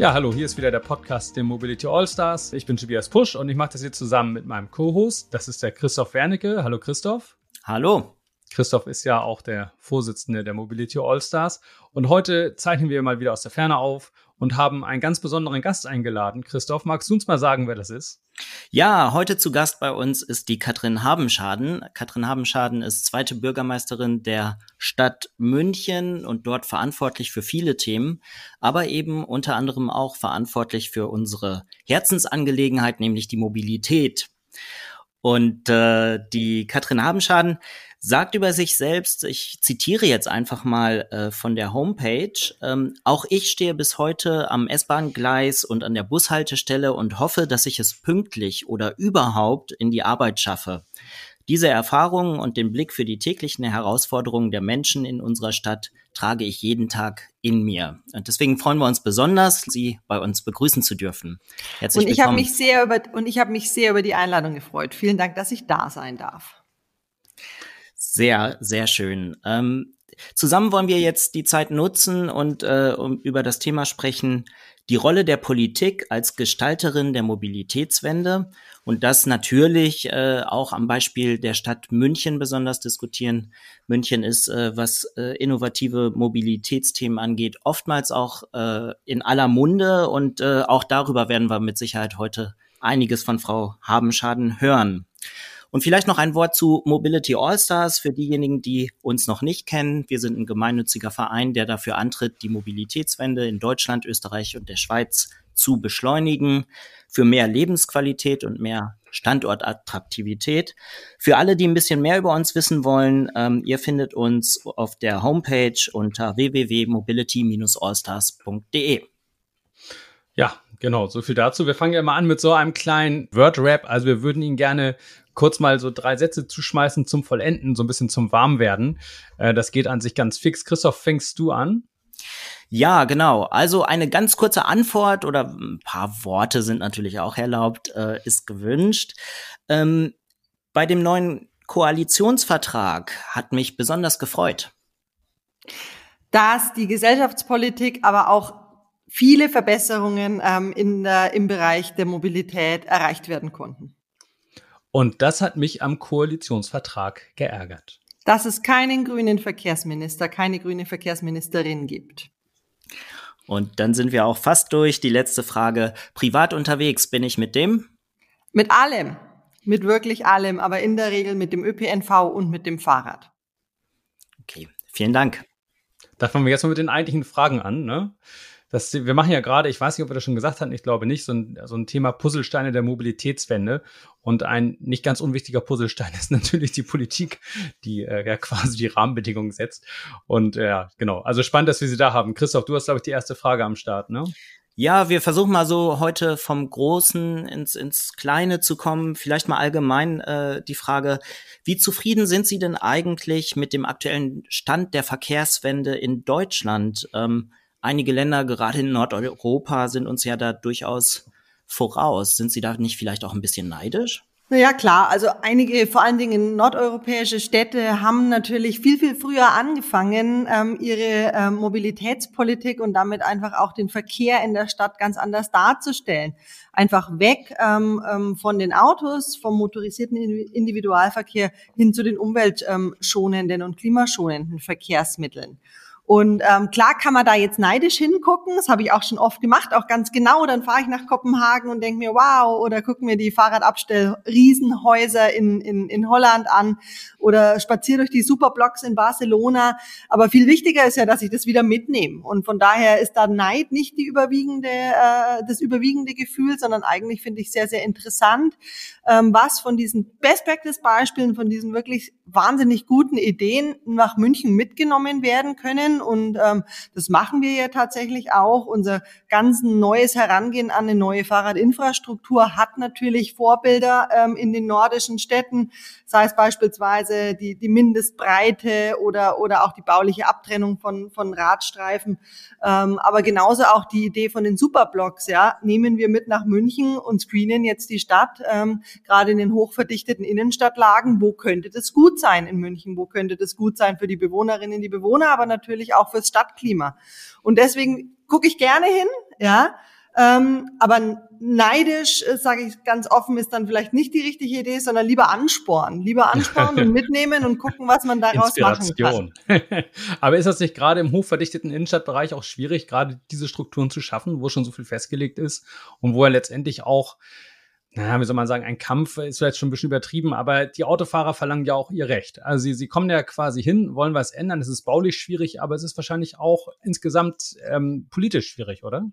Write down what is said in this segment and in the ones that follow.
Ja, hallo, hier ist wieder der Podcast der Mobility All-Stars. Ich bin Tobias Pusch und ich mache das hier zusammen mit meinem Co-Host. Das ist der Christoph Wernicke. Hallo Christoph. Hallo. Christoph ist ja auch der Vorsitzende der Mobility All-Stars. Und heute zeichnen wir mal wieder aus der Ferne auf und haben einen ganz besonderen Gast eingeladen. Christoph, magst du uns mal sagen, wer das ist? Ja, heute zu Gast bei uns ist die Katrin Habenschaden. Katrin Habenschaden ist zweite Bürgermeisterin der Stadt München und dort verantwortlich für viele Themen, aber eben unter anderem auch verantwortlich für unsere Herzensangelegenheit, nämlich die Mobilität. Und äh, die Katrin Habenschaden sagt über sich selbst, ich zitiere jetzt einfach mal äh, von der Homepage, ähm, auch ich stehe bis heute am S-Bahn-Gleis und an der Bushaltestelle und hoffe, dass ich es pünktlich oder überhaupt in die Arbeit schaffe. Diese Erfahrungen und den Blick für die täglichen Herausforderungen der Menschen in unserer Stadt trage ich jeden Tag in mir. Und deswegen freuen wir uns besonders, Sie bei uns begrüßen zu dürfen. Herzlich und ich habe mich sehr über und ich habe mich sehr über die Einladung gefreut. Vielen Dank, dass ich da sein darf. Sehr, sehr schön. Ähm, zusammen wollen wir jetzt die Zeit nutzen und äh, um, über das Thema sprechen, die Rolle der Politik als Gestalterin der Mobilitätswende und das natürlich äh, auch am Beispiel der Stadt München besonders diskutieren. München ist, äh, was äh, innovative Mobilitätsthemen angeht, oftmals auch äh, in aller Munde und äh, auch darüber werden wir mit Sicherheit heute einiges von Frau Habenschaden hören. Und vielleicht noch ein Wort zu Mobility All-Stars für diejenigen, die uns noch nicht kennen. Wir sind ein gemeinnütziger Verein, der dafür antritt, die Mobilitätswende in Deutschland, Österreich und der Schweiz zu beschleunigen, für mehr Lebensqualität und mehr Standortattraktivität. Für alle, die ein bisschen mehr über uns wissen wollen, ähm, ihr findet uns auf der Homepage unter www.mobility-allstars.de. Ja, genau, so viel dazu. Wir fangen ja mal an mit so einem kleinen Word-Rap. Also wir würden ihn gerne kurz mal so drei Sätze zuschmeißen zum Vollenden, so ein bisschen zum Warmwerden. Äh, das geht an sich ganz fix. Christoph, fängst du an? Ja, genau. Also eine ganz kurze Antwort oder ein paar Worte sind natürlich auch erlaubt, äh, ist gewünscht. Ähm, bei dem neuen Koalitionsvertrag hat mich besonders gefreut. Dass die Gesellschaftspolitik, aber auch viele Verbesserungen ähm, in der, im Bereich der Mobilität erreicht werden konnten. Und das hat mich am Koalitionsvertrag geärgert. Dass es keinen grünen Verkehrsminister, keine grüne Verkehrsministerin gibt. Und dann sind wir auch fast durch. Die letzte Frage. Privat unterwegs bin ich mit dem? Mit allem. Mit wirklich allem, aber in der Regel mit dem ÖPNV und mit dem Fahrrad. Okay, vielen Dank. Da fangen wir jetzt mal mit den eigentlichen Fragen an. Ne? Das, wir machen ja gerade, ich weiß nicht, ob wir das schon gesagt hatten, ich glaube nicht, so ein, so ein Thema Puzzlesteine der Mobilitätswende. Und ein nicht ganz unwichtiger Puzzlestein ist natürlich die Politik, die äh, ja quasi die Rahmenbedingungen setzt. Und äh, ja, genau. Also spannend, dass wir sie da haben. Christoph, du hast, glaube ich, die erste Frage am Start, ne? Ja, wir versuchen mal so heute vom Großen ins, ins Kleine zu kommen. Vielleicht mal allgemein äh, die Frage, wie zufrieden sind Sie denn eigentlich mit dem aktuellen Stand der Verkehrswende in Deutschland? Ähm, einige Länder, gerade in Nordeuropa, sind uns ja da durchaus voraus. Sind Sie da nicht vielleicht auch ein bisschen neidisch? Ja klar, also einige, vor allen Dingen nordeuropäische Städte haben natürlich viel, viel früher angefangen, ähm, ihre ähm, Mobilitätspolitik und damit einfach auch den Verkehr in der Stadt ganz anders darzustellen. Einfach weg ähm, ähm von den Autos, vom motorisierten Individualverkehr hin zu den umweltschonenden und klimaschonenden Verkehrsmitteln. Und ähm, klar kann man da jetzt neidisch hingucken, das habe ich auch schon oft gemacht, auch ganz genau. Dann fahre ich nach Kopenhagen und denke mir, wow, oder gucken mir die Fahrradabstell-Riesenhäuser in, in, in Holland an oder spaziere durch die Superblocks in Barcelona. Aber viel wichtiger ist ja, dass ich das wieder mitnehme. Und von daher ist da Neid nicht die überwiegende, äh, das überwiegende Gefühl, sondern eigentlich finde ich sehr, sehr interessant, ähm, was von diesen Best Practice Beispielen, von diesen wirklich wahnsinnig guten Ideen nach München mitgenommen werden können. Und ähm, das machen wir ja tatsächlich auch. Unser ganz neues Herangehen an eine neue Fahrradinfrastruktur hat natürlich Vorbilder ähm, in den nordischen Städten, sei es beispielsweise die, die Mindestbreite oder, oder auch die bauliche Abtrennung von, von Radstreifen. Ähm, aber genauso auch die Idee von den Superblocks, ja, nehmen wir mit nach München und screenen jetzt die Stadt, ähm, gerade in den hochverdichteten Innenstadtlagen. Wo könnte das gut sein in München? Wo könnte das gut sein für die Bewohnerinnen, die Bewohner, aber natürlich auch fürs Stadtklima? Und deswegen gucke ich gerne hin, ja. Ähm, aber neidisch, äh, sage ich ganz offen, ist dann vielleicht nicht die richtige Idee, sondern lieber anspornen. Lieber anspornen und mitnehmen und gucken, was man daraus machen kann. aber ist das nicht gerade im hochverdichteten Innenstadtbereich auch schwierig, gerade diese Strukturen zu schaffen, wo schon so viel festgelegt ist und wo er letztendlich auch naja, wie soll man sagen, ein Kampf ist vielleicht schon ein bisschen übertrieben, aber die Autofahrer verlangen ja auch ihr Recht. Also sie, sie kommen ja quasi hin, wollen was ändern. Es ist baulich schwierig, aber es ist wahrscheinlich auch insgesamt ähm, politisch schwierig, oder?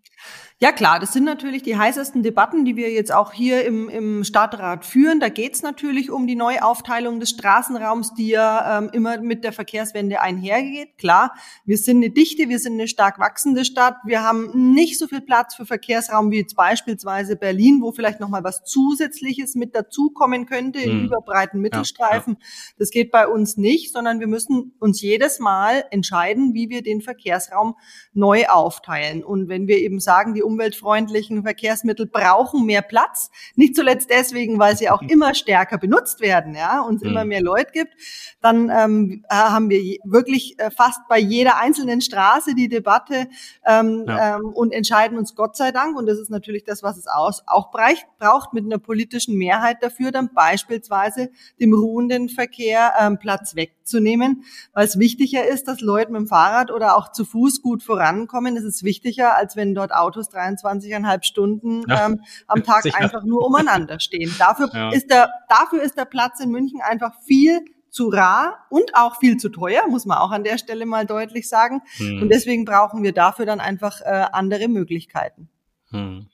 Ja klar, das sind natürlich die heißesten Debatten, die wir jetzt auch hier im, im Stadtrat führen. Da geht es natürlich um die Neuaufteilung des Straßenraums, die ja ähm, immer mit der Verkehrswende einhergeht. Klar, wir sind eine dichte, wir sind eine stark wachsende Stadt. Wir haben nicht so viel Platz für Verkehrsraum wie jetzt beispielsweise Berlin, wo vielleicht noch mal was Zusätzliches mit dazukommen könnte in hm. überbreiten Mittelstreifen. Ja, ja. Das geht bei uns nicht, sondern wir müssen uns jedes Mal entscheiden, wie wir den Verkehrsraum neu aufteilen. Und wenn wir eben sagen, die umweltfreundlichen Verkehrsmittel brauchen mehr Platz, nicht zuletzt deswegen, weil sie auch hm. immer stärker benutzt werden, ja, und es hm. immer mehr Leute gibt, dann ähm, äh, haben wir wirklich äh, fast bei jeder einzelnen Straße die Debatte ähm, ja. ähm, und entscheiden uns Gott sei Dank, und das ist natürlich das, was es aus, auch braucht, mit einer politischen Mehrheit dafür, dann beispielsweise dem ruhenden Verkehr ähm, Platz wegzunehmen, weil es wichtiger ist, dass Leute mit dem Fahrrad oder auch zu Fuß gut vorankommen. Es ist wichtiger, als wenn dort Autos 23,5 Stunden ähm, am Tag sicher. einfach nur umeinander stehen. Dafür ja. ist der, dafür ist der Platz in München einfach viel zu rar und auch viel zu teuer, muss man auch an der Stelle mal deutlich sagen. Hm. Und deswegen brauchen wir dafür dann einfach äh, andere Möglichkeiten. Hm.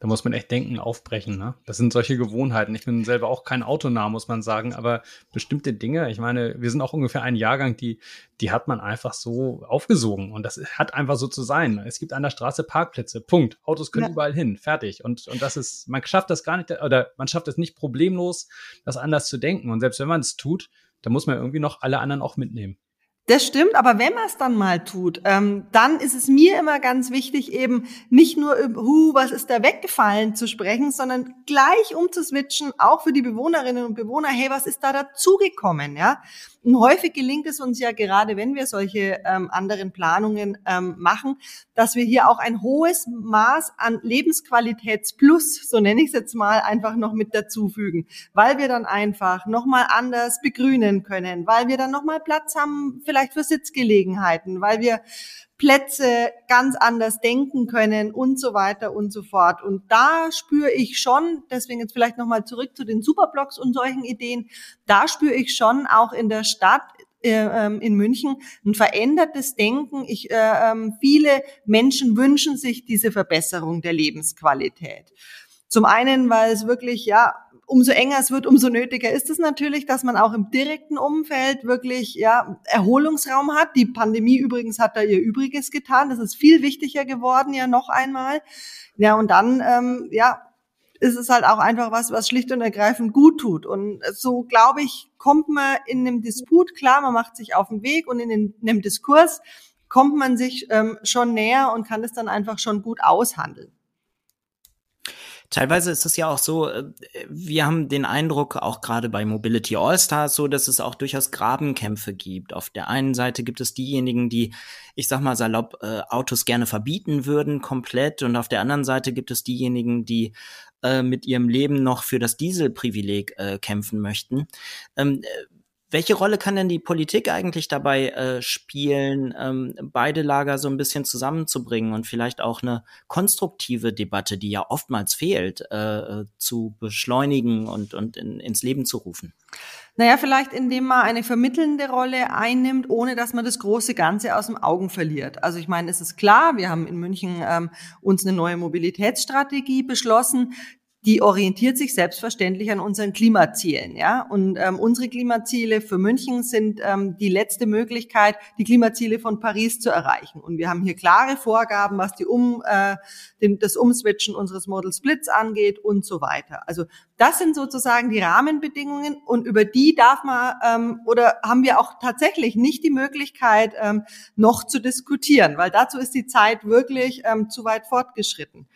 Da muss man echt denken, aufbrechen. Ne? Das sind solche Gewohnheiten. Ich bin selber auch kein Autonah, muss man sagen, aber bestimmte Dinge, ich meine, wir sind auch ungefähr ein Jahrgang, die, die hat man einfach so aufgesogen. Und das hat einfach so zu sein. Es gibt an der Straße Parkplätze. Punkt. Autos können ja. überall hin. Fertig. Und, und das ist, man schafft das gar nicht, oder man schafft es nicht problemlos, das anders zu denken. Und selbst wenn man es tut, dann muss man irgendwie noch alle anderen auch mitnehmen. Das stimmt, aber wenn man es dann mal tut, ähm, dann ist es mir immer ganz wichtig, eben nicht nur über, hu, was ist da weggefallen zu sprechen, sondern gleich umzuswitchen, auch für die Bewohnerinnen und Bewohner, hey, was ist da dazugekommen, ja? Und häufig gelingt es uns ja gerade, wenn wir solche ähm, anderen Planungen ähm, machen, dass wir hier auch ein hohes Maß an Lebensqualitätsplus, so nenne ich es jetzt mal, einfach noch mit dazufügen, weil wir dann einfach nochmal anders begrünen können, weil wir dann nochmal Platz haben, vielleicht für Sitzgelegenheiten, weil wir Plätze ganz anders denken können und so weiter und so fort. Und da spüre ich schon, deswegen jetzt vielleicht nochmal zurück zu den Superblocks und solchen Ideen, da spüre ich schon auch in der Stadt, äh, ähm, in München ein verändertes Denken. Ich, äh, ähm, viele Menschen wünschen sich diese Verbesserung der Lebensqualität. Zum einen, weil es wirklich, ja, umso enger es wird, umso nötiger ist es natürlich, dass man auch im direkten Umfeld wirklich ja, Erholungsraum hat. Die Pandemie übrigens hat da ihr Übriges getan. Das ist viel wichtiger geworden, ja noch einmal. Ja, und dann, ähm, ja, ist es halt auch einfach was, was schlicht und ergreifend gut tut. Und so, glaube ich, kommt man in einem Disput, klar, man macht sich auf den Weg und in, den, in einem Diskurs kommt man sich ähm, schon näher und kann es dann einfach schon gut aushandeln. Teilweise ist es ja auch so, äh, wir haben den Eindruck, auch gerade bei Mobility All-Stars, so, dass es auch durchaus Grabenkämpfe gibt. Auf der einen Seite gibt es diejenigen, die, ich sag mal salopp, äh, Autos gerne verbieten würden, komplett. Und auf der anderen Seite gibt es diejenigen, die äh, mit ihrem Leben noch für das Dieselprivileg äh, kämpfen möchten. Ähm, welche Rolle kann denn die Politik eigentlich dabei äh, spielen, ähm, beide Lager so ein bisschen zusammenzubringen und vielleicht auch eine konstruktive Debatte, die ja oftmals fehlt, äh, zu beschleunigen und, und in, ins Leben zu rufen? Naja, vielleicht indem man eine vermittelnde Rolle einnimmt, ohne dass man das große Ganze aus dem Augen verliert. Also ich meine, es ist klar, wir haben in München ähm, uns eine neue Mobilitätsstrategie beschlossen, die orientiert sich selbstverständlich an unseren Klimazielen. Ja? Und ähm, unsere Klimaziele für München sind ähm, die letzte Möglichkeit, die Klimaziele von Paris zu erreichen. Und wir haben hier klare Vorgaben, was die um, äh, den, das Umswitchen unseres Model Splits angeht und so weiter. Also das sind sozusagen die Rahmenbedingungen und über die darf man ähm, oder haben wir auch tatsächlich nicht die Möglichkeit, ähm, noch zu diskutieren, weil dazu ist die Zeit wirklich ähm, zu weit fortgeschritten.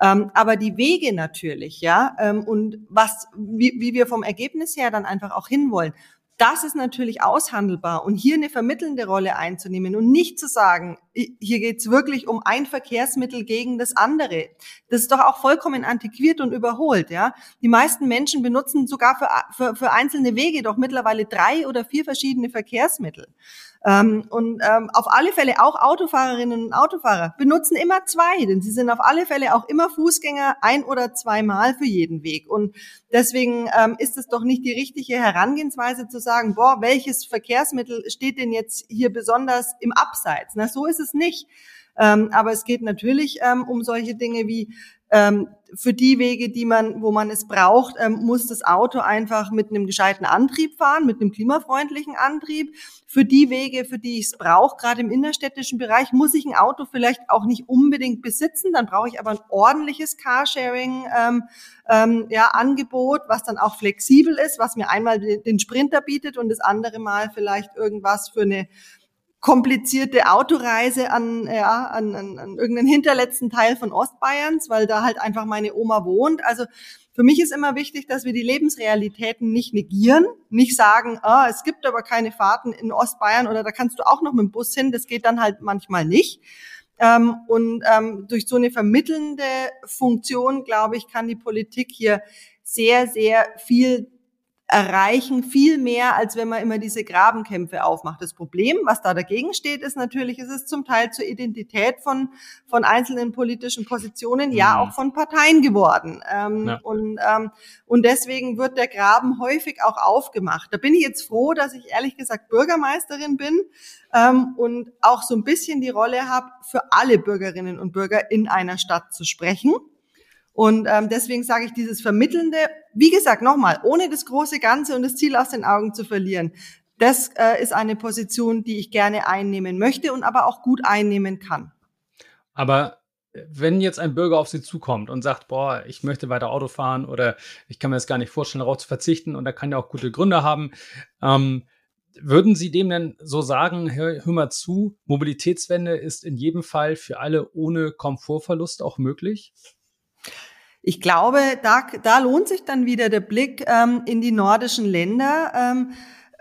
Ähm, aber die Wege natürlich, ja, ähm, und was, wie, wie wir vom Ergebnis her dann einfach auch hinwollen, das ist natürlich aushandelbar und hier eine vermittelnde Rolle einzunehmen und nicht zu sagen, hier geht's wirklich um ein Verkehrsmittel gegen das andere. Das ist doch auch vollkommen antiquiert und überholt, ja. Die meisten Menschen benutzen sogar für, für, für einzelne Wege doch mittlerweile drei oder vier verschiedene Verkehrsmittel. Ähm, und ähm, auf alle Fälle auch Autofahrerinnen und Autofahrer benutzen immer zwei, denn sie sind auf alle Fälle auch immer Fußgänger ein oder zweimal für jeden Weg. Und deswegen ähm, ist es doch nicht die richtige Herangehensweise zu sagen, boah, welches Verkehrsmittel steht denn jetzt hier besonders im Abseits? Na, so ist es nicht. Ähm, aber es geht natürlich ähm, um solche Dinge wie ähm, für die Wege, die man, wo man es braucht, ähm, muss das Auto einfach mit einem gescheiten Antrieb fahren, mit einem klimafreundlichen Antrieb. Für die Wege, für die ich es brauche, gerade im innerstädtischen Bereich, muss ich ein Auto vielleicht auch nicht unbedingt besitzen. Dann brauche ich aber ein ordentliches Carsharing. Ähm, ähm, ja, Angebot, was dann auch flexibel ist, was mir einmal den Sprinter bietet und das andere Mal vielleicht irgendwas für eine komplizierte Autoreise an, ja, an, an, an irgendeinen hinterletzten Teil von Ostbayerns, weil da halt einfach meine Oma wohnt. Also für mich ist immer wichtig, dass wir die Lebensrealitäten nicht negieren, nicht sagen, ah, es gibt aber keine Fahrten in Ostbayern oder da kannst du auch noch mit dem Bus hin. Das geht dann halt manchmal nicht. Ähm, und ähm, durch so eine vermittelnde Funktion, glaube ich, kann die Politik hier sehr, sehr viel erreichen viel mehr, als wenn man immer diese Grabenkämpfe aufmacht. Das Problem, was da dagegen steht, ist natürlich, es ist zum Teil zur Identität von, von einzelnen politischen Positionen, mhm. ja auch von Parteien geworden. Ähm, ja. und, ähm, und deswegen wird der Graben häufig auch aufgemacht. Da bin ich jetzt froh, dass ich ehrlich gesagt Bürgermeisterin bin ähm, und auch so ein bisschen die Rolle habe, für alle Bürgerinnen und Bürger in einer Stadt zu sprechen. Und ähm, deswegen sage ich dieses Vermittelnde, wie gesagt, nochmal, ohne das große Ganze und das Ziel aus den Augen zu verlieren. Das äh, ist eine Position, die ich gerne einnehmen möchte und aber auch gut einnehmen kann. Aber äh, wenn jetzt ein Bürger auf Sie zukommt und sagt, boah, ich möchte weiter Auto fahren oder ich kann mir das gar nicht vorstellen, darauf zu verzichten und er kann ja auch gute Gründe haben, ähm, würden Sie dem denn so sagen, hör, hör mal zu, Mobilitätswende ist in jedem Fall für alle ohne Komfortverlust auch möglich? Ich glaube, da, da lohnt sich dann wieder der Blick ähm, in die nordischen Länder. Ähm,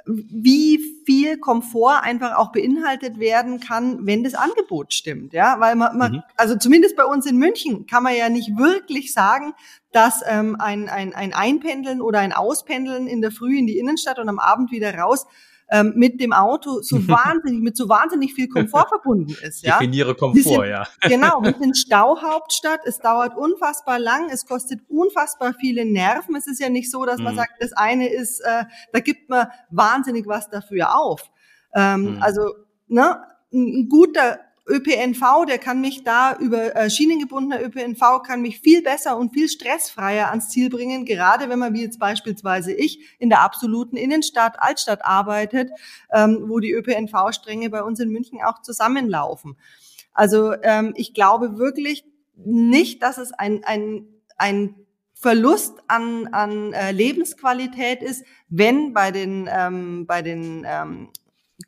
wie viel Komfort einfach auch beinhaltet werden kann, wenn das Angebot stimmt, ja, weil man, man mhm. also zumindest bei uns in München kann man ja nicht wirklich sagen, dass ähm, ein, ein, ein Einpendeln oder ein Auspendeln in der Früh in die Innenstadt und am Abend wieder raus ähm, mit dem Auto so wahnsinnig, mit so wahnsinnig viel Komfort verbunden ist. Ja? Definiere Komfort, sind, ja. genau, wir sind Stauhauptstadt, es dauert unfassbar lang, es kostet unfassbar viele Nerven. Es ist ja nicht so, dass man mhm. sagt, das eine ist, äh, da gibt man wahnsinnig was dafür auf. Ähm, mhm. Also, ne, ein guter ÖPNV, der kann mich da über äh, schienengebundener ÖPNV kann mich viel besser und viel stressfreier ans Ziel bringen, gerade wenn man wie jetzt beispielsweise ich in der absoluten Innenstadt, Altstadt arbeitet, ähm, wo die ÖPNV-Stränge bei uns in München auch zusammenlaufen. Also ähm, ich glaube wirklich nicht, dass es ein, ein, ein Verlust an, an äh, Lebensqualität ist, wenn bei den, ähm, bei den ähm,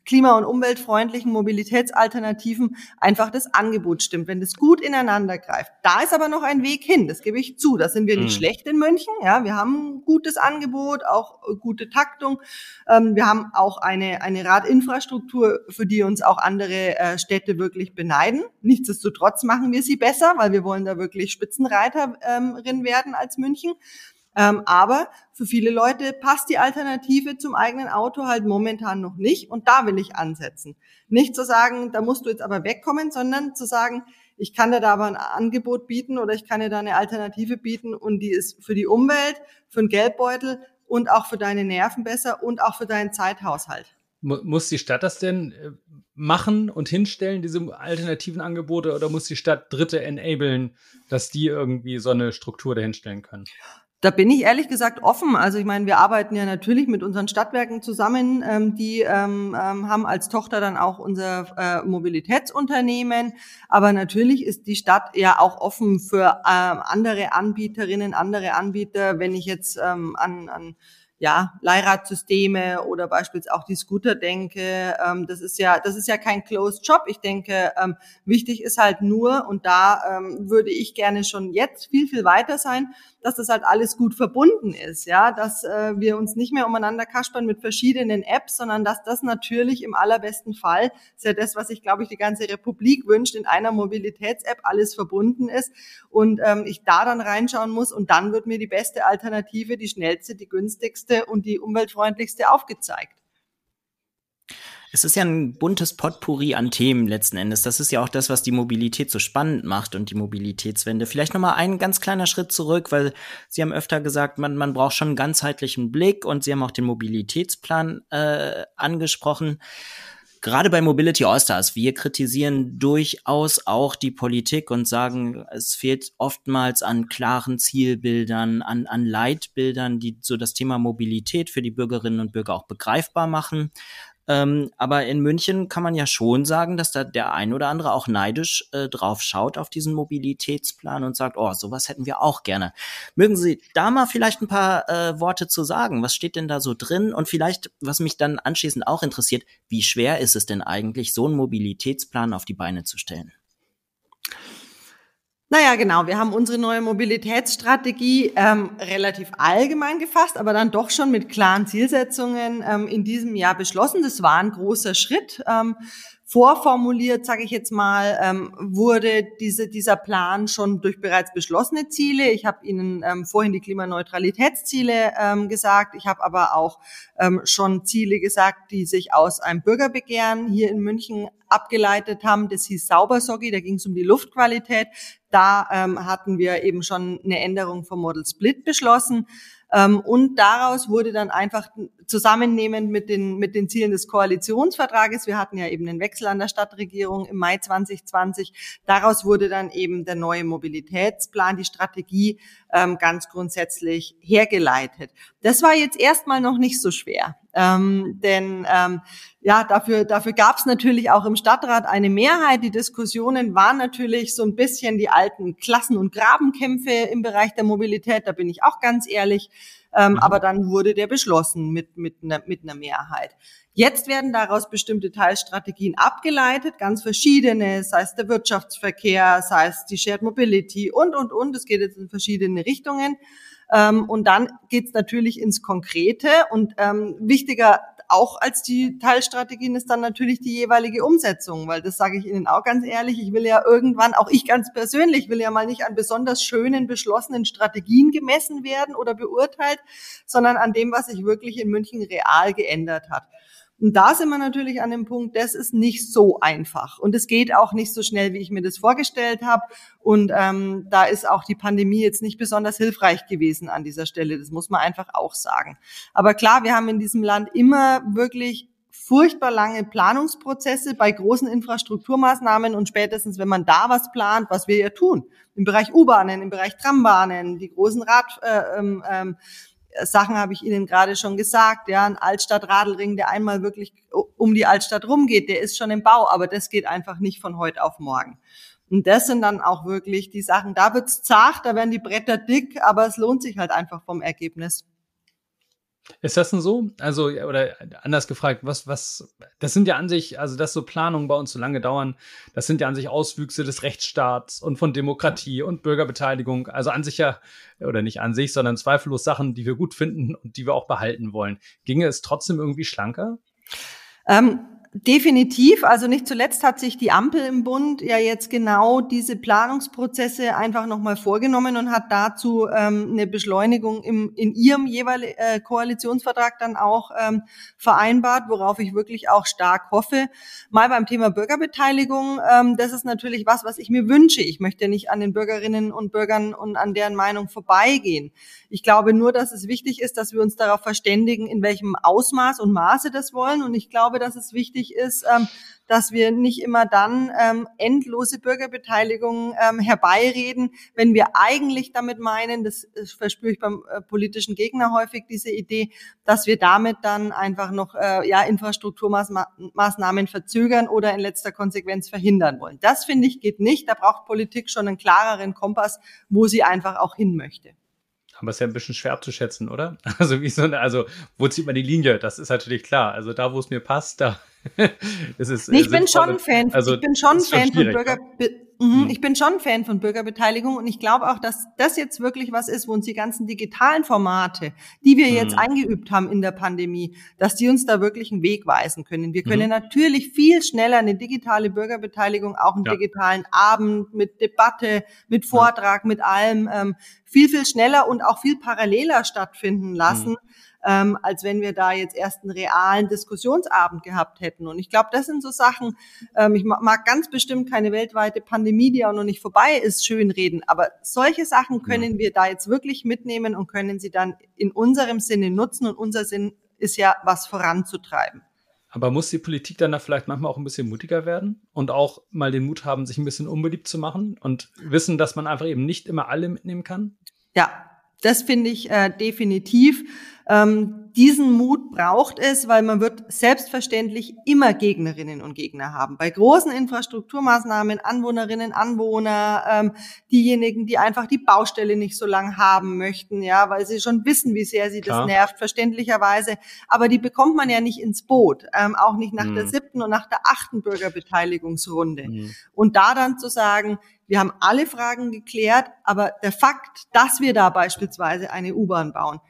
klima- und umweltfreundlichen Mobilitätsalternativen einfach das Angebot stimmt, wenn das gut ineinander greift. Da ist aber noch ein Weg hin, das gebe ich zu. Da sind wir nicht mhm. schlecht in München. Ja, wir haben ein gutes Angebot, auch äh, gute Taktung. Ähm, wir haben auch eine, eine Radinfrastruktur, für die uns auch andere äh, Städte wirklich beneiden. Nichtsdestotrotz machen wir sie besser, weil wir wollen da wirklich Spitzenreiterin ähm, werden als München. Ähm, aber für viele Leute passt die Alternative zum eigenen Auto halt momentan noch nicht und da will ich ansetzen. Nicht zu sagen, da musst du jetzt aber wegkommen, sondern zu sagen, ich kann dir da aber ein Angebot bieten oder ich kann dir da eine Alternative bieten und die ist für die Umwelt, für den Geldbeutel und auch für deine Nerven besser und auch für deinen Zeithaushalt. Muss die Stadt das denn äh, machen und hinstellen, diese alternativen Angebote, oder muss die Stadt Dritte enablen, dass die irgendwie so eine Struktur dahinstellen können? Da bin ich ehrlich gesagt offen. Also ich meine, wir arbeiten ja natürlich mit unseren Stadtwerken zusammen. Ähm, die ähm, ähm, haben als Tochter dann auch unser äh, Mobilitätsunternehmen. Aber natürlich ist die Stadt ja auch offen für äh, andere Anbieterinnen, andere Anbieter. Wenn ich jetzt ähm, an, an ja, Leihradsysteme oder beispielsweise auch die Scooter denke, ähm, das ist ja, das ist ja kein Closed Job. Ich denke, ähm, wichtig ist halt nur, und da ähm, würde ich gerne schon jetzt viel, viel weiter sein, dass das halt alles gut verbunden ist, ja, dass äh, wir uns nicht mehr umeinander kaspern mit verschiedenen Apps, sondern dass das natürlich im allerbesten Fall, ist ja das, was sich, glaube ich, die ganze Republik wünscht, in einer Mobilitäts-App alles verbunden ist und ähm, ich da dann reinschauen muss und dann wird mir die beste Alternative, die schnellste, die günstigste und die umweltfreundlichste aufgezeigt. Es ist ja ein buntes Potpourri an Themen letzten Endes. Das ist ja auch das, was die Mobilität so spannend macht und die Mobilitätswende. Vielleicht noch mal ein ganz kleiner Schritt zurück, weil Sie haben öfter gesagt, man, man braucht schon einen ganzheitlichen Blick und Sie haben auch den Mobilitätsplan äh, angesprochen. Gerade bei Mobility Allstars, wir kritisieren durchaus auch die Politik und sagen, es fehlt oftmals an klaren Zielbildern, an, an Leitbildern, die so das Thema Mobilität für die Bürgerinnen und Bürger auch begreifbar machen. Ähm, aber in München kann man ja schon sagen, dass da der ein oder andere auch neidisch äh, drauf schaut auf diesen Mobilitätsplan und sagt, oh, sowas hätten wir auch gerne. Mögen Sie da mal vielleicht ein paar äh, Worte zu sagen? Was steht denn da so drin? Und vielleicht, was mich dann anschließend auch interessiert, wie schwer ist es denn eigentlich, so einen Mobilitätsplan auf die Beine zu stellen? Naja, genau. Wir haben unsere neue Mobilitätsstrategie ähm, relativ allgemein gefasst, aber dann doch schon mit klaren Zielsetzungen ähm, in diesem Jahr beschlossen. Das war ein großer Schritt. Ähm, vorformuliert, sage ich jetzt mal, ähm, wurde diese, dieser Plan schon durch bereits beschlossene Ziele. Ich habe Ihnen ähm, vorhin die Klimaneutralitätsziele ähm, gesagt. Ich habe aber auch ähm, schon Ziele gesagt, die sich aus einem Bürgerbegehren hier in München abgeleitet haben. Das hieß Saubersoggi, da ging es um die Luftqualität. Da ähm, hatten wir eben schon eine Änderung vom Model Split beschlossen. Ähm, und daraus wurde dann einfach zusammennehmend mit den, mit den Zielen des Koalitionsvertrages, wir hatten ja eben den Wechsel an der Stadtregierung im Mai 2020, daraus wurde dann eben der neue Mobilitätsplan, die Strategie ähm, ganz grundsätzlich hergeleitet. Das war jetzt erstmal noch nicht so schwer. Ähm, denn ähm, ja, dafür, dafür gab es natürlich auch im Stadtrat eine Mehrheit. Die Diskussionen waren natürlich so ein bisschen die alten Klassen- und Grabenkämpfe im Bereich der Mobilität, da bin ich auch ganz ehrlich. Ähm, mhm. Aber dann wurde der beschlossen mit, mit, einer, mit einer Mehrheit. Jetzt werden daraus bestimmte Teilstrategien abgeleitet, ganz verschiedene, sei es der Wirtschaftsverkehr, sei es die Shared Mobility und, und, und. Es geht jetzt in verschiedene Richtungen. Ähm, und dann geht's natürlich ins Konkrete. Und ähm, wichtiger auch als die Teilstrategien ist dann natürlich die jeweilige Umsetzung, weil das sage ich Ihnen auch ganz ehrlich, ich will ja irgendwann, auch ich ganz persönlich, will ja mal nicht an besonders schönen, beschlossenen Strategien gemessen werden oder beurteilt, sondern an dem, was sich wirklich in München real geändert hat. Und da sind wir natürlich an dem Punkt, das ist nicht so einfach. Und es geht auch nicht so schnell, wie ich mir das vorgestellt habe. Und ähm, da ist auch die Pandemie jetzt nicht besonders hilfreich gewesen an dieser Stelle. Das muss man einfach auch sagen. Aber klar, wir haben in diesem Land immer wirklich furchtbar lange Planungsprozesse bei großen Infrastrukturmaßnahmen und spätestens, wenn man da was plant, was wir ja tun, im Bereich U-Bahnen, im Bereich Trambahnen, die großen Rad, äh, ähm, ähm Sachen habe ich Ihnen gerade schon gesagt. Ja, ein Altstadt-Radelring, der einmal wirklich um die Altstadt rumgeht, der ist schon im Bau, aber das geht einfach nicht von heute auf morgen. Und das sind dann auch wirklich die Sachen, da wird's zart, da werden die Bretter dick, aber es lohnt sich halt einfach vom Ergebnis. Ist das denn so? Also, oder anders gefragt, was, was, das sind ja an sich, also dass so Planungen bei uns so lange dauern, das sind ja an sich Auswüchse des Rechtsstaats und von Demokratie und Bürgerbeteiligung. Also an sich ja, oder nicht an sich, sondern zweifellos Sachen, die wir gut finden und die wir auch behalten wollen. Ginge es trotzdem irgendwie schlanker? Ähm, Definitiv. Also nicht zuletzt hat sich die Ampel im Bund ja jetzt genau diese Planungsprozesse einfach nochmal vorgenommen und hat dazu ähm, eine Beschleunigung im, in ihrem jeweiligen äh, Koalitionsvertrag dann auch ähm, vereinbart, worauf ich wirklich auch stark hoffe. Mal beim Thema Bürgerbeteiligung, ähm, das ist natürlich was, was ich mir wünsche. Ich möchte nicht an den Bürgerinnen und Bürgern und an deren Meinung vorbeigehen. Ich glaube nur, dass es wichtig ist, dass wir uns darauf verständigen, in welchem Ausmaß und Maße das wollen. Und ich glaube, dass es wichtig wichtig ist, ähm, dass wir nicht immer dann ähm, endlose Bürgerbeteiligung ähm, herbeireden, wenn wir eigentlich damit meinen, das, das verspüre ich beim äh, politischen Gegner häufig diese Idee, dass wir damit dann einfach noch äh, ja Infrastrukturmaßnahmen verzögern oder in letzter Konsequenz verhindern wollen. Das finde ich geht nicht. Da braucht Politik schon einen klareren Kompass, wo sie einfach auch hin möchte. Aber es ist ja ein bisschen schwer abzuschätzen, oder? Also wie so eine, also wo zieht man die Linie? Das ist natürlich klar. Also da, wo es mir passt, da ist es. Nee, ich bin schon Fan. Also, ich bin schon Fan von Bürger. Ja? Mhm, mhm. Ich bin schon Fan von Bürgerbeteiligung und ich glaube auch, dass das jetzt wirklich was ist, wo uns die ganzen digitalen Formate, die wir jetzt mhm. eingeübt haben in der Pandemie, dass die uns da wirklich einen Weg weisen können. Wir können mhm. natürlich viel schneller eine digitale Bürgerbeteiligung, auch einen ja. digitalen Abend mit Debatte, mit Vortrag, ja. mit allem, ähm, viel, viel schneller und auch viel paralleler stattfinden lassen. Ähm, als wenn wir da jetzt erst einen realen Diskussionsabend gehabt hätten. Und ich glaube, das sind so Sachen, ähm, ich mag ganz bestimmt keine weltweite Pandemie, die auch noch nicht vorbei ist, schönreden. Aber solche Sachen können wir da jetzt wirklich mitnehmen und können sie dann in unserem Sinne nutzen. Und unser Sinn ist ja, was voranzutreiben. Aber muss die Politik dann da vielleicht manchmal auch ein bisschen mutiger werden und auch mal den Mut haben, sich ein bisschen unbeliebt zu machen und wissen, dass man einfach eben nicht immer alle mitnehmen kann? Ja, das finde ich äh, definitiv. Ähm, diesen Mut braucht es, weil man wird selbstverständlich immer Gegnerinnen und Gegner haben. Bei großen Infrastrukturmaßnahmen, Anwohnerinnen, Anwohner, ähm, diejenigen, die einfach die Baustelle nicht so lang haben möchten, ja, weil sie schon wissen, wie sehr sie Klar. das nervt, verständlicherweise. Aber die bekommt man ja nicht ins Boot, ähm, auch nicht nach mhm. der siebten und nach der achten Bürgerbeteiligungsrunde. Mhm. Und da dann zu sagen, wir haben alle Fragen geklärt, aber der Fakt, dass wir da beispielsweise eine U-Bahn bauen,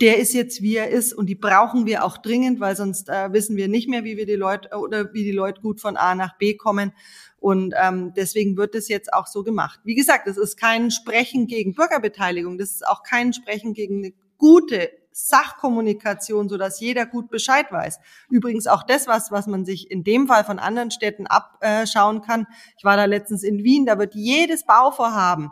der ist jetzt, wie er ist und die brauchen wir auch dringend, weil sonst äh, wissen wir nicht mehr, wie wir die Leute oder wie die Leute gut von A nach B kommen. Und ähm, deswegen wird es jetzt auch so gemacht. Wie gesagt, es ist kein Sprechen gegen Bürgerbeteiligung, das ist auch kein Sprechen gegen eine gute Sachkommunikation, so dass jeder gut Bescheid weiß. Übrigens auch das, was, was man sich in dem Fall von anderen Städten abschauen kann. Ich war da letztens in Wien, da wird jedes Bauvorhaben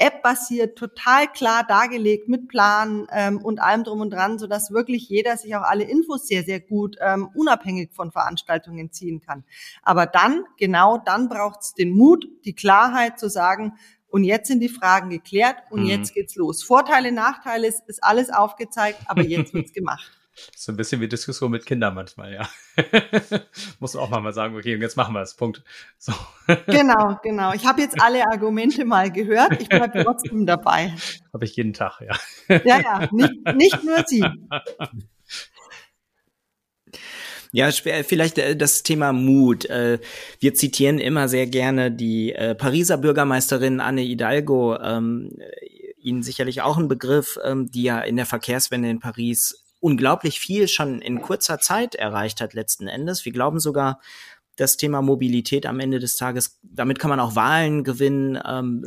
App-basiert, total klar dargelegt mit Plan ähm, und allem drum und dran, so dass wirklich jeder sich auch alle Infos sehr, sehr gut ähm, unabhängig von Veranstaltungen ziehen kann. Aber dann, genau dann braucht es den Mut, die Klarheit zu sagen, und jetzt sind die Fragen geklärt und mhm. jetzt geht's los. Vorteile, Nachteile ist, ist alles aufgezeigt, aber jetzt wird's gemacht. So ein bisschen wie Diskussion mit Kindern manchmal, ja. Muss auch mal sagen, okay, und jetzt machen wir es. Punkt. So. Genau, genau. Ich habe jetzt alle Argumente mal gehört. Ich bleibe trotzdem dabei. Habe ich jeden Tag, ja. Ja, ja, nicht, nicht nur Sie. Ja, vielleicht äh, das Thema Mut. Äh, wir zitieren immer sehr gerne die äh, Pariser Bürgermeisterin Anne Hidalgo, ähm, Ihnen sicherlich auch ein Begriff, ähm, die ja in der Verkehrswende in Paris unglaublich viel schon in kurzer Zeit erreicht hat letzten Endes. Wir glauben sogar, das Thema Mobilität am Ende des Tages, damit kann man auch Wahlen gewinnen. Ähm,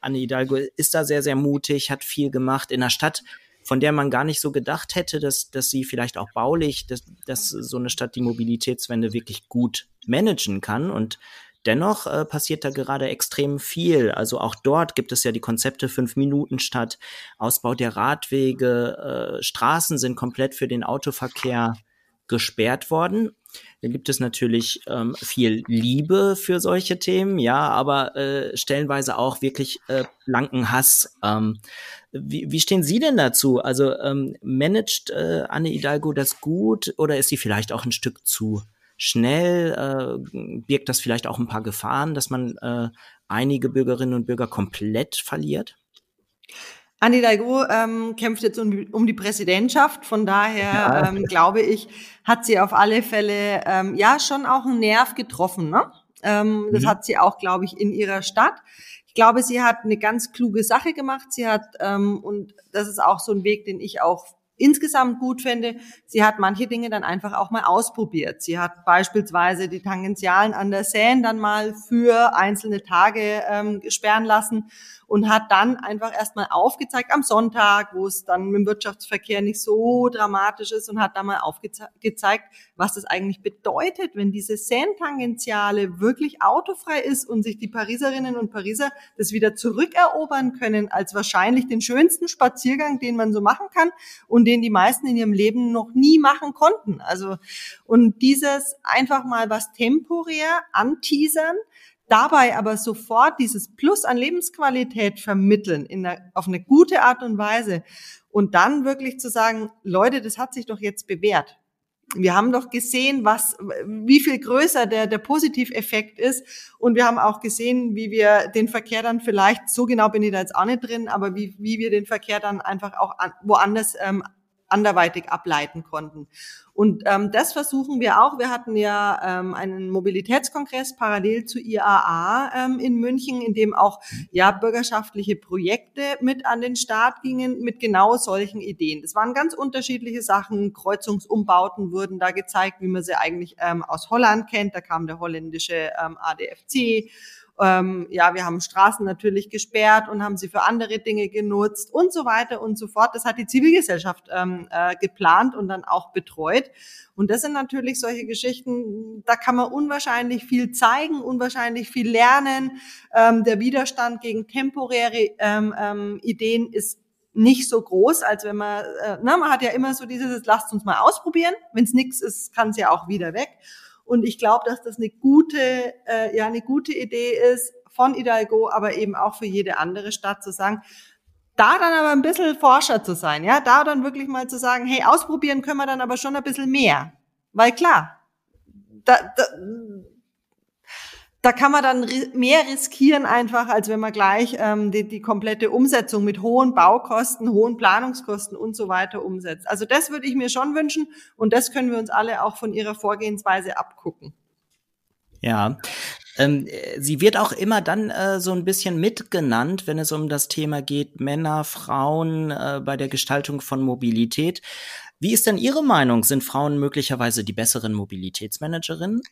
Anne Hidalgo ist da sehr, sehr mutig, hat viel gemacht in einer Stadt, von der man gar nicht so gedacht hätte, dass, dass sie vielleicht auch baulich, dass, dass so eine Stadt die Mobilitätswende wirklich gut managen kann. Und Dennoch äh, passiert da gerade extrem viel. Also auch dort gibt es ja die Konzepte fünf Minuten Stadt, Ausbau der Radwege, äh, Straßen sind komplett für den Autoverkehr gesperrt worden. Da gibt es natürlich ähm, viel Liebe für solche Themen, ja, aber äh, stellenweise auch wirklich äh, blanken Hass. Ähm, wie, wie stehen Sie denn dazu? Also ähm, managt äh, Anne Hidalgo das gut oder ist sie vielleicht auch ein Stück zu schnell? Äh, birgt das vielleicht auch ein paar Gefahren, dass man äh, einige Bürgerinnen und Bürger komplett verliert? Anne Hidalgo ähm, kämpft jetzt um, um, die Präsidentschaft. Von daher ähm, glaube ich, hat sie auf alle Fälle ähm, ja schon auch einen Nerv getroffen. Ne? Ähm, das mhm. hat sie auch, glaube ich, in ihrer Stadt. Ich glaube, sie hat eine ganz kluge Sache gemacht. Sie hat ähm, und das ist auch so ein Weg, den ich auch insgesamt gut finde, sie hat manche Dinge dann einfach auch mal ausprobiert. Sie hat beispielsweise die Tangentialen an der Seine dann mal für einzelne Tage ähm, sperren lassen und hat dann einfach erstmal aufgezeigt am Sonntag, wo es dann dem Wirtschaftsverkehr nicht so dramatisch ist und hat da mal aufgezeigt, was das eigentlich bedeutet, wenn diese Seine-Tangentiale wirklich autofrei ist und sich die Pariserinnen und Pariser das wieder zurückerobern können als wahrscheinlich den schönsten Spaziergang, den man so machen kann und den die meisten in ihrem Leben noch nie machen konnten. Also, und dieses einfach mal was temporär anteasern, dabei aber sofort dieses Plus an Lebensqualität vermitteln in einer, auf eine gute Art und Weise und dann wirklich zu sagen, Leute, das hat sich doch jetzt bewährt. Wir haben doch gesehen, was, wie viel größer der, der Positiveffekt ist. Und wir haben auch gesehen, wie wir den Verkehr dann vielleicht, so genau bin ich da jetzt auch nicht drin, aber wie, wie wir den Verkehr dann einfach auch an, woanders ähm, anderweitig ableiten konnten. Und ähm, das versuchen wir auch. Wir hatten ja ähm, einen Mobilitätskongress parallel zu IAA ähm, in München, in dem auch ja bürgerschaftliche Projekte mit an den Start gingen mit genau solchen Ideen. Das waren ganz unterschiedliche Sachen. Kreuzungsumbauten wurden da gezeigt, wie man sie eigentlich ähm, aus Holland kennt. Da kam der holländische ähm, ADFC ähm, ja, wir haben Straßen natürlich gesperrt und haben sie für andere Dinge genutzt und so weiter und so fort. Das hat die Zivilgesellschaft ähm, äh, geplant und dann auch betreut. Und das sind natürlich solche Geschichten, da kann man unwahrscheinlich viel zeigen, unwahrscheinlich viel lernen. Ähm, der Widerstand gegen temporäre ähm, ähm, Ideen ist nicht so groß, als wenn man, äh, na, man hat ja immer so dieses, lasst uns mal ausprobieren. Wenn es nichts ist, kann es ja auch wieder weg. Und ich glaube, dass das eine gute, äh, ja, eine gute Idee ist von Hidalgo, aber eben auch für jede andere Stadt zu sagen, da dann aber ein bisschen Forscher zu sein, ja, da dann wirklich mal zu sagen, hey, ausprobieren können wir dann aber schon ein bisschen mehr. Weil klar, da, da, da kann man dann mehr riskieren einfach, als wenn man gleich ähm, die, die komplette Umsetzung mit hohen Baukosten, hohen Planungskosten und so weiter umsetzt. Also das würde ich mir schon wünschen und das können wir uns alle auch von ihrer Vorgehensweise abgucken. Ja, ähm, sie wird auch immer dann äh, so ein bisschen mitgenannt, wenn es um das Thema geht, Männer, Frauen äh, bei der Gestaltung von Mobilität. Wie ist denn Ihre Meinung? Sind Frauen möglicherweise die besseren Mobilitätsmanagerinnen?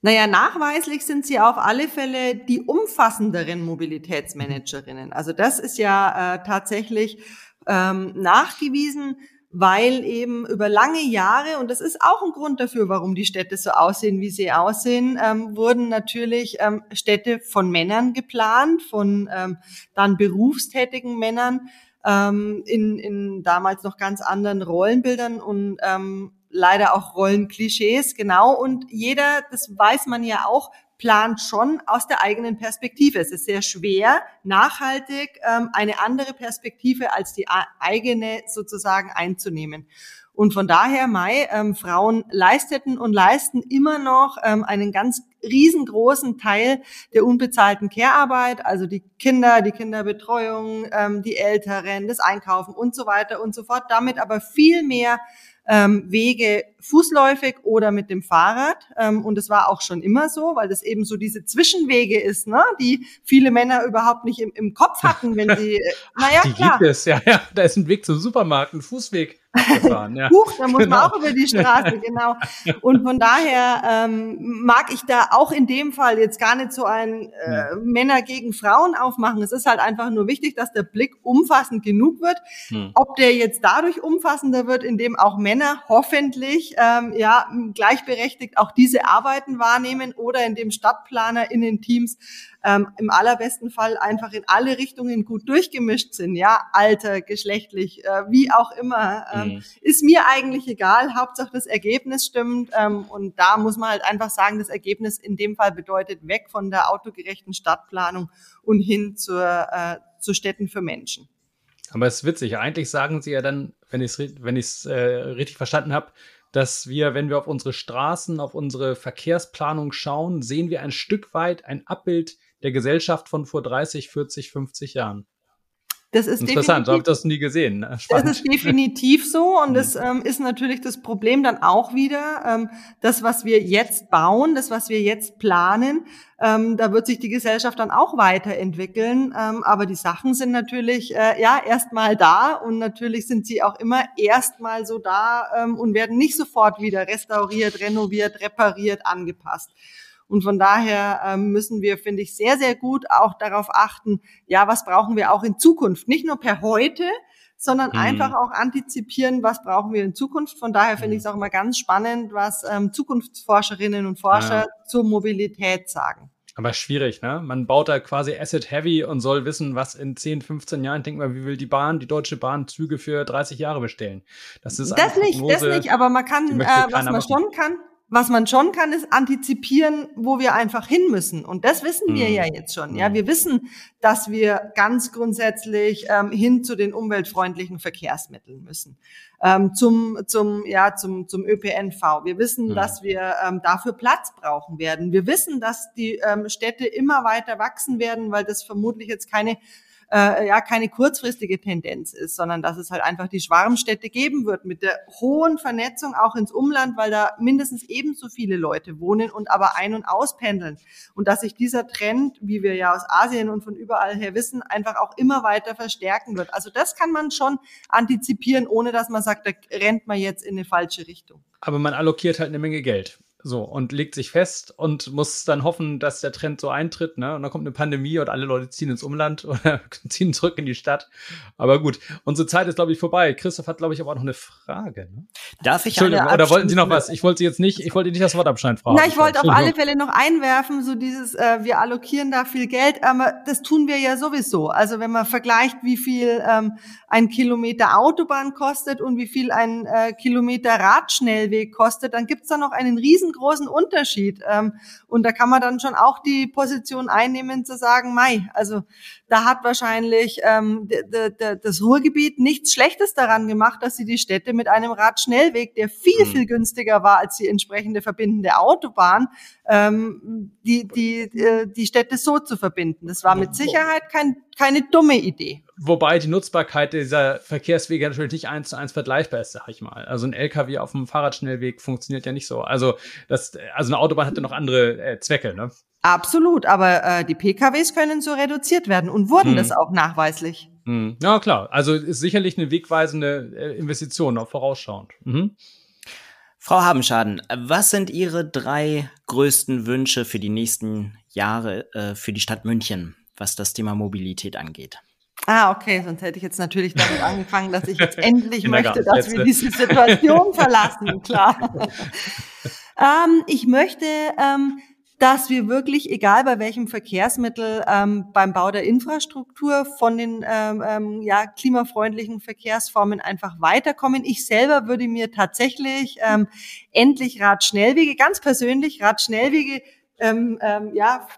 Naja, nachweislich sind sie auf alle Fälle die umfassenderen Mobilitätsmanagerinnen. Also das ist ja äh, tatsächlich ähm, nachgewiesen, weil eben über lange Jahre, und das ist auch ein Grund dafür, warum die Städte so aussehen, wie sie aussehen, ähm, wurden natürlich ähm, Städte von Männern geplant, von ähm, dann berufstätigen Männern ähm, in, in damals noch ganz anderen Rollenbildern und ähm, leider auch Rollenklischees, genau. Und jeder, das weiß man ja auch, plant schon aus der eigenen Perspektive. Es ist sehr schwer, nachhaltig ähm, eine andere Perspektive als die eigene sozusagen einzunehmen. Und von daher, Mai, ähm, Frauen leisteten und leisten immer noch ähm, einen ganz riesengroßen Teil der unbezahlten Care-Arbeit, also die Kinder, die Kinderbetreuung, ähm, die Älteren, das Einkaufen und so weiter und so fort. Damit aber viel mehr ähm, Wege fußläufig oder mit dem Fahrrad. Ähm, und es war auch schon immer so, weil das eben so diese Zwischenwege ist, ne, die viele Männer überhaupt nicht im, im Kopf hatten, wenn sie, äh, naja, die klar. gibt es, ja, ja. Da ist ein Weg zum Supermarkt, ein Fußweg. Gefahren, ja. Huch, da muss genau. man auch über die Straße, genau. Und von daher ähm, mag ich da auch in dem Fall jetzt gar nicht so ein äh, Männer gegen Frauen aufmachen. Es ist halt einfach nur wichtig, dass der Blick umfassend genug wird. Hm. Ob der jetzt dadurch umfassender wird, indem auch Männer hoffentlich ähm, ja gleichberechtigt auch diese Arbeiten wahrnehmen oder indem Stadtplaner in den Teams ähm, im allerbesten Fall einfach in alle Richtungen gut durchgemischt sind, ja, Alter, geschlechtlich, äh, wie auch immer, ähm, mhm. ist mir eigentlich egal. Hauptsache das Ergebnis stimmt ähm, und da muss man halt einfach sagen, das Ergebnis in dem Fall bedeutet weg von der autogerechten Stadtplanung und hin zur, äh, zu Städten für Menschen. Aber es ist witzig. Eigentlich sagen Sie ja dann, wenn ich es wenn äh, richtig verstanden habe, dass wir, wenn wir auf unsere Straßen, auf unsere Verkehrsplanung schauen, sehen wir ein Stück weit ein Abbild der Gesellschaft von vor 30, 40, 50 Jahren. Das ist interessant, so habe ich das nie gesehen. Spannend. Das ist definitiv so und das ähm, ist natürlich das Problem dann auch wieder, ähm, das, was wir jetzt bauen, das, was wir jetzt planen, ähm, da wird sich die Gesellschaft dann auch weiterentwickeln. Ähm, aber die Sachen sind natürlich äh, ja erstmal da und natürlich sind sie auch immer erstmal so da ähm, und werden nicht sofort wieder restauriert, renoviert, repariert, angepasst. Und von daher ähm, müssen wir, finde ich, sehr, sehr gut auch darauf achten, ja, was brauchen wir auch in Zukunft? Nicht nur per heute, sondern mhm. einfach auch antizipieren, was brauchen wir in Zukunft. Von daher finde mhm. ich es auch immer ganz spannend, was ähm, Zukunftsforscherinnen und Forscher ja. zur Mobilität sagen. Aber schwierig, ne? Man baut da quasi Asset Heavy und soll wissen, was in 10, 15 Jahren, denkt man, wie will die Bahn, die Deutsche Bahn Züge für 30 Jahre bestellen? Das ist Das nicht, Prognose, das nicht, aber man kann, äh, was man machen. schon kann, was man schon kann, ist antizipieren, wo wir einfach hin müssen. Und das wissen wir mhm. ja jetzt schon. Ja, mhm. wir wissen, dass wir ganz grundsätzlich ähm, hin zu den umweltfreundlichen Verkehrsmitteln müssen, ähm, zum zum ja zum zum ÖPNV. Wir wissen, mhm. dass wir ähm, dafür Platz brauchen werden. Wir wissen, dass die ähm, Städte immer weiter wachsen werden, weil das vermutlich jetzt keine äh, ja keine kurzfristige Tendenz ist, sondern dass es halt einfach die Schwarmstädte geben wird mit der hohen Vernetzung auch ins Umland, weil da mindestens ebenso viele Leute wohnen und aber ein- und auspendeln. Und dass sich dieser Trend, wie wir ja aus Asien und von überall her wissen, einfach auch immer weiter verstärken wird. Also das kann man schon antizipieren, ohne dass man sagt, da rennt man jetzt in eine falsche Richtung. Aber man allokiert halt eine Menge Geld. So, und legt sich fest und muss dann hoffen, dass der Trend so eintritt, ne? Und dann kommt eine Pandemie und alle Leute ziehen ins Umland oder ziehen zurück in die Stadt. Aber gut, unsere Zeit ist, glaube ich, vorbei. Christoph hat, glaube ich, aber auch noch eine Frage. Ne? Darf ich eine Oder wollten Sie noch was? Ich wollte Sie jetzt nicht, ich wollte nicht das Wort abschneiden, Frau. Na, ich wollte auf alle Fälle noch einwerfen, so dieses, äh, wir allokieren da viel Geld, aber das tun wir ja sowieso. Also wenn man vergleicht, wie viel ähm, ein Kilometer Autobahn kostet und wie viel ein äh, Kilometer Radschnellweg kostet, dann gibt's da noch einen riesen riesengroßen Unterschied. Ähm, und da kann man dann schon auch die Position einnehmen zu sagen, Mai, also da hat wahrscheinlich ähm, das Ruhrgebiet nichts Schlechtes daran gemacht, dass sie die Städte mit einem Radschnellweg, der viel, mhm. viel günstiger war als die entsprechende verbindende Autobahn, ähm, die, die, äh, die Städte so zu verbinden. Das war mit Sicherheit kein, keine dumme Idee. Wobei die Nutzbarkeit dieser Verkehrswege natürlich nicht eins zu eins vergleichbar ist, sag ich mal. Also ein LKW auf dem Fahrradschnellweg funktioniert ja nicht so. Also das, also eine Autobahn hat ja noch andere äh, Zwecke, ne? Absolut, aber äh, die PKWs können so reduziert werden und wurden hm. das auch nachweislich. Hm. Ja, klar. Also ist sicherlich eine wegweisende äh, Investition, auch vorausschauend. Mhm. Frau Habenschaden, was sind Ihre drei größten Wünsche für die nächsten Jahre äh, für die Stadt München, was das Thema Mobilität angeht? Ah, okay, sonst hätte ich jetzt natürlich damit angefangen, dass ich jetzt endlich möchte, dass wir diese Situation verlassen, klar. ähm, ich möchte, ähm, dass wir wirklich, egal bei welchem Verkehrsmittel, ähm, beim Bau der Infrastruktur von den ähm, ähm, ja, klimafreundlichen Verkehrsformen einfach weiterkommen. Ich selber würde mir tatsächlich ähm, endlich Radschnellwege, ganz persönlich Radschnellwege, ja,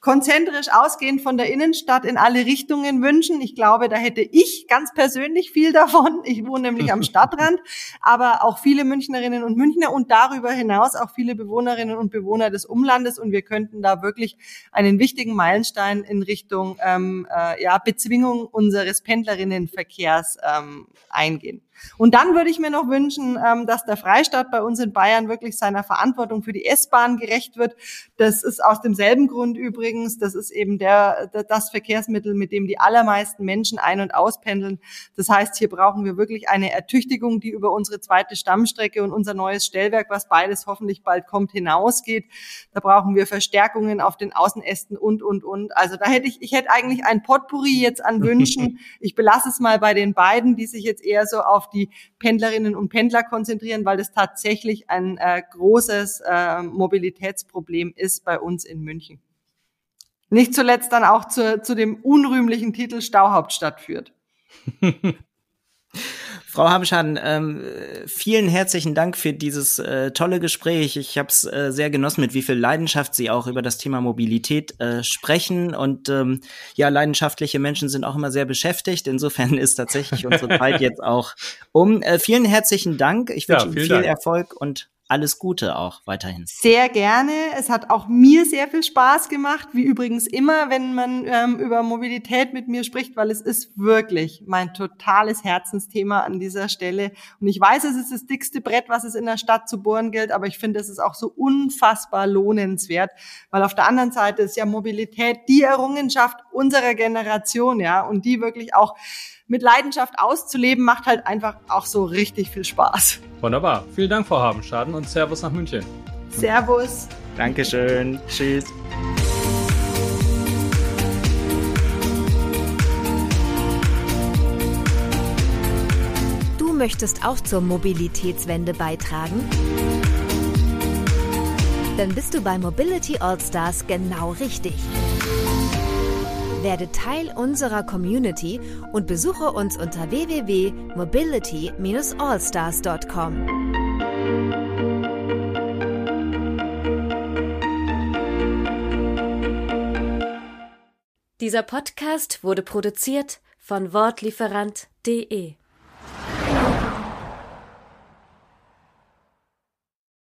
konzentrisch ausgehend von der Innenstadt in alle Richtungen wünschen. Ich glaube, da hätte ich ganz persönlich viel davon. Ich wohne nämlich am Stadtrand, aber auch viele Münchnerinnen und Münchner und darüber hinaus auch viele Bewohnerinnen und Bewohner des Umlandes. Und wir könnten da wirklich einen wichtigen Meilenstein in Richtung ähm, äh, ja, Bezwingung unseres Pendlerinnenverkehrs ähm, eingehen. Und dann würde ich mir noch wünschen, ähm, dass der Freistaat bei uns in Bayern wirklich seiner Verantwortung für die S-Bahn gerecht wird. Das ist aus demselben Grund übrigens. Das ist eben der, das Verkehrsmittel, mit dem die allermeisten Menschen ein- und auspendeln. Das heißt, hier brauchen wir wirklich eine Ertüchtigung, die über unsere zweite Stammstrecke und unser neues Stellwerk, was beides hoffentlich bald kommt, hinausgeht. Da brauchen wir Verstärkungen auf den Außenästen und, und, und. Also da hätte ich, ich hätte eigentlich ein Potpourri jetzt an Wünschen. Ich belasse es mal bei den beiden, die sich jetzt eher so auf die Pendlerinnen und Pendler konzentrieren, weil das tatsächlich ein äh, großes äh, Mobilitätsproblem ist bei uns in München. Nicht zuletzt dann auch zu, zu dem unrühmlichen Titel Stauhauptstadt führt. Frau Habschaden, ähm, vielen herzlichen Dank für dieses äh, tolle Gespräch. Ich habe es äh, sehr genossen, mit wie viel Leidenschaft Sie auch über das Thema Mobilität äh, sprechen. Und ähm, ja, leidenschaftliche Menschen sind auch immer sehr beschäftigt. Insofern ist tatsächlich unsere Zeit jetzt auch um. Äh, vielen herzlichen Dank. Ich wünsche ja, Ihnen viel Dank. Erfolg und alles Gute auch weiterhin. Sehr gerne. Es hat auch mir sehr viel Spaß gemacht, wie übrigens immer, wenn man ähm, über Mobilität mit mir spricht, weil es ist wirklich mein totales Herzensthema an dieser Stelle. Und ich weiß, es ist das dickste Brett, was es in der Stadt zu bohren gilt, aber ich finde, es ist auch so unfassbar lohnenswert, weil auf der anderen Seite ist ja Mobilität die Errungenschaft unserer Generation, ja, und die wirklich auch mit Leidenschaft auszuleben, macht halt einfach auch so richtig viel Spaß. Wunderbar. Vielen Dank, Frau Habenschaden und Servus nach München. Servus. Dankeschön. Tschüss. Du möchtest auch zur Mobilitätswende beitragen? Dann bist du bei Mobility Allstars genau richtig. Werde Teil unserer Community und besuche uns unter www.mobility-allstars.com. Dieser Podcast wurde produziert von Wortlieferant.de